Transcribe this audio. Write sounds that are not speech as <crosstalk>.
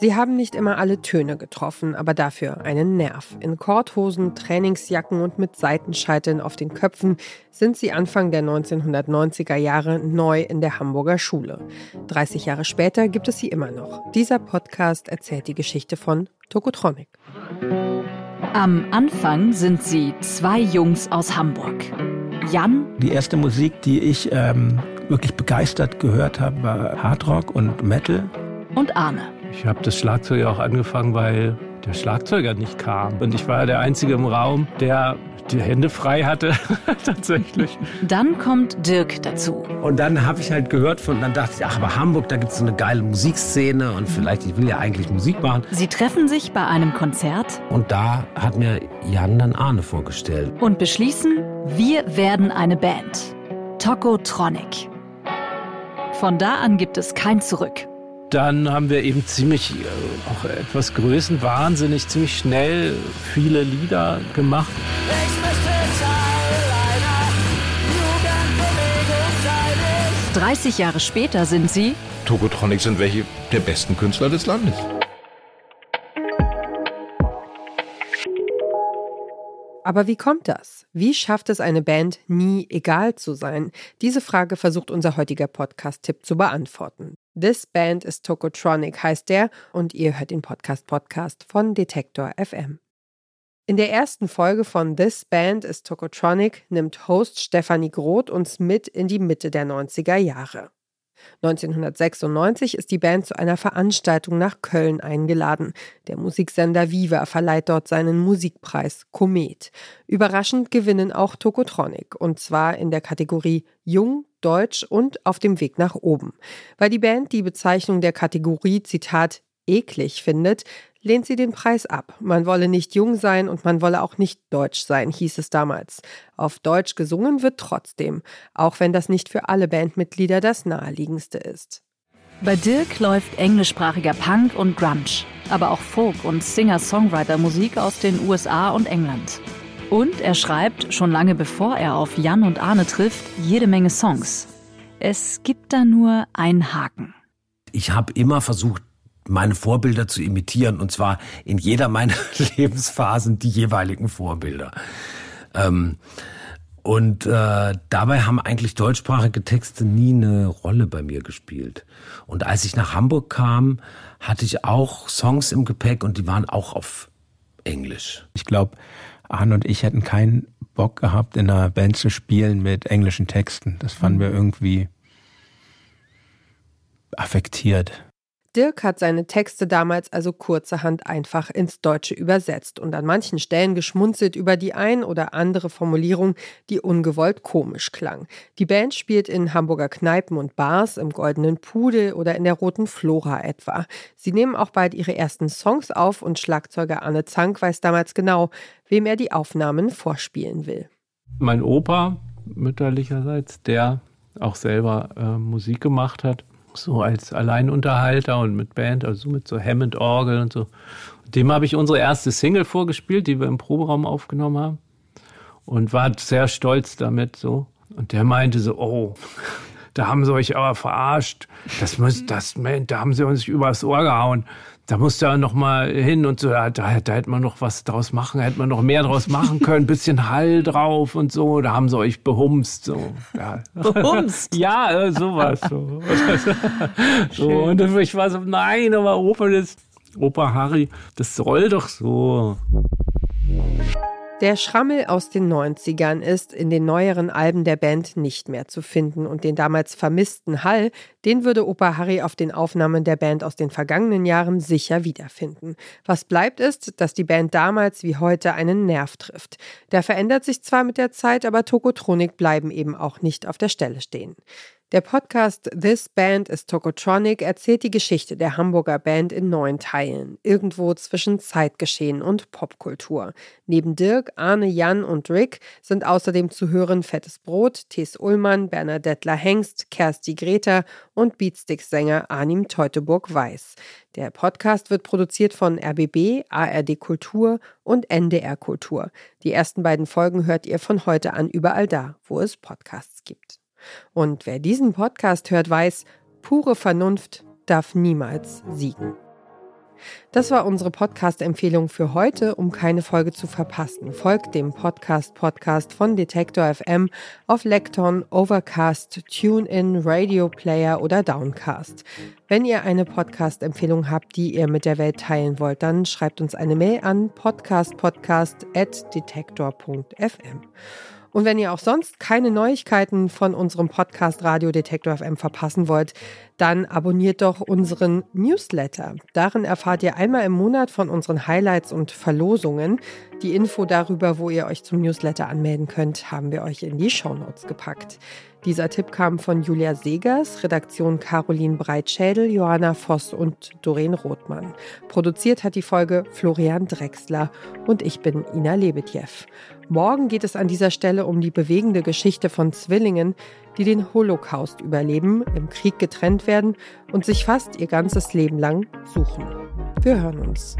Sie haben nicht immer alle Töne getroffen, aber dafür einen Nerv. In Korthosen, Trainingsjacken und mit Seitenscheiteln auf den Köpfen sind sie Anfang der 1990er Jahre neu in der Hamburger Schule. 30 Jahre später gibt es sie immer noch. Dieser Podcast erzählt die Geschichte von Tokotronic. Am Anfang sind sie zwei Jungs aus Hamburg. Jan. Die erste Musik, die ich ähm, wirklich begeistert gehört habe, war Hardrock und Metal. Und Arne. Ich habe das Schlagzeug auch angefangen, weil der Schlagzeuger nicht kam. Und ich war der Einzige im Raum, der die Hände frei hatte, <laughs> tatsächlich. Dann kommt Dirk dazu. Und dann habe ich halt gehört von, dann dachte ich, ach, aber Hamburg, da gibt es so eine geile Musikszene und vielleicht, ich will ja eigentlich Musik machen. Sie treffen sich bei einem Konzert. Und da hat mir Jan dann Arne vorgestellt. Und beschließen, wir werden eine Band. Tokotronic. Von da an gibt es kein Zurück dann haben wir eben ziemlich, äh, auch etwas größenwahnsinnig, ziemlich schnell viele Lieder gemacht. Ich möchte Teil einer Jugendbewegung sein. 30 Jahre später sind sie Tokotronic sind welche der besten Künstler des Landes. Aber wie kommt das? Wie schafft es eine Band, nie egal zu sein? Diese Frage versucht unser heutiger Podcast-Tipp zu beantworten. This Band is Tokotronic heißt der und ihr hört den Podcast Podcast von Detektor FM. In der ersten Folge von This Band is Tokotronic nimmt Host Stefanie Groth uns mit in die Mitte der 90er Jahre. 1996 ist die Band zu einer Veranstaltung nach Köln eingeladen. Der Musiksender Viva verleiht dort seinen Musikpreis Komet. Überraschend gewinnen auch Tokotronic und zwar in der Kategorie Jung, Deutsch und auf dem Weg nach oben. Weil die Band die Bezeichnung der Kategorie Zitat eklig findet, lehnt sie den Preis ab. Man wolle nicht jung sein und man wolle auch nicht deutsch sein, hieß es damals. Auf Deutsch gesungen wird trotzdem, auch wenn das nicht für alle Bandmitglieder das naheliegendste ist. Bei Dirk läuft englischsprachiger Punk und Grunge, aber auch Folk- und Singer-Songwriter-Musik aus den USA und England. Und er schreibt, schon lange bevor er auf Jan und Arne trifft, jede Menge Songs. Es gibt da nur einen Haken. Ich habe immer versucht, meine Vorbilder zu imitieren und zwar in jeder meiner <laughs> Lebensphasen die jeweiligen Vorbilder. Ähm, und äh, dabei haben eigentlich deutschsprachige Texte nie eine Rolle bei mir gespielt. Und als ich nach Hamburg kam, hatte ich auch Songs im Gepäck und die waren auch auf Englisch. Ich glaube, Arne und ich hätten keinen Bock gehabt, in einer Band zu spielen mit englischen Texten. Das fanden wir irgendwie affektiert. Dirk hat seine Texte damals also kurzerhand einfach ins Deutsche übersetzt und an manchen Stellen geschmunzelt über die ein oder andere Formulierung, die ungewollt komisch klang. Die Band spielt in Hamburger Kneipen und Bars, im Goldenen Pudel oder in der Roten Flora etwa. Sie nehmen auch bald ihre ersten Songs auf und Schlagzeuger Arne Zank weiß damals genau, wem er die Aufnahmen vorspielen will. Mein Opa, mütterlicherseits, der auch selber äh, Musik gemacht hat, so als Alleinunterhalter und mit Band, also mit so Hammond-Orgel und so. Dem habe ich unsere erste Single vorgespielt, die wir im Proberaum aufgenommen haben. Und war sehr stolz damit so. Und der meinte so, oh, <laughs> da haben sie euch aber verarscht. Das muss, das, da haben sie uns übers Ohr gehauen da musste er noch mal hin und so, da, da, da hätte man noch was draus machen, hätte man noch mehr draus machen können, bisschen Hall drauf und so, da haben sie euch behumst. So. Ja. Behumst? ja, äh, sowas. So. <laughs> so. Und ich war so, nein, aber Opa, das, Opa Harry, das soll doch so. Der Schrammel aus den 90ern ist in den neueren Alben der Band nicht mehr zu finden und den damals vermissten Hall, den würde Opa Harry auf den Aufnahmen der Band aus den vergangenen Jahren sicher wiederfinden. Was bleibt ist, dass die Band damals wie heute einen Nerv trifft. Der verändert sich zwar mit der Zeit, aber Tokotronik bleiben eben auch nicht auf der Stelle stehen. Der Podcast This Band is Tokotronic erzählt die Geschichte der Hamburger Band in neun Teilen, irgendwo zwischen Zeitgeschehen und Popkultur. Neben Dirk, Arne, Jan und Rick sind außerdem zu hören Fettes Brot, Thes Ullmann, Bernadettler Hengst, Kersti Greta und Beatstick-Sänger Arnim Teutoburg-Weiß. Der Podcast wird produziert von RBB, ARD Kultur und NDR Kultur. Die ersten beiden Folgen hört ihr von heute an überall da, wo es Podcasts gibt. Und wer diesen Podcast hört, weiß, pure Vernunft darf niemals siegen. Das war unsere Podcast-Empfehlung für heute. Um keine Folge zu verpassen, folgt dem Podcast Podcast von Detektor FM auf Lekton, Overcast, TuneIn, Radio Player oder Downcast. Wenn ihr eine Podcast-Empfehlung habt, die ihr mit der Welt teilen wollt, dann schreibt uns eine Mail an podcastpodcast.detektor.fm. Und wenn ihr auch sonst keine Neuigkeiten von unserem Podcast Radio Detektor FM verpassen wollt, dann abonniert doch unseren Newsletter. Darin erfahrt ihr einmal im Monat von unseren Highlights und Verlosungen. Die Info darüber, wo ihr euch zum Newsletter anmelden könnt, haben wir euch in die Shownotes gepackt. Dieser Tipp kam von Julia Segers, Redaktion Caroline Breitschädel, Johanna Voss und Doreen Rothmann. Produziert hat die Folge Florian Drexler und ich bin Ina Lebetjew. Morgen geht es an dieser Stelle um die bewegende Geschichte von Zwillingen, die den Holocaust überleben, im Krieg getrennt werden und sich fast ihr ganzes Leben lang suchen. Wir hören uns.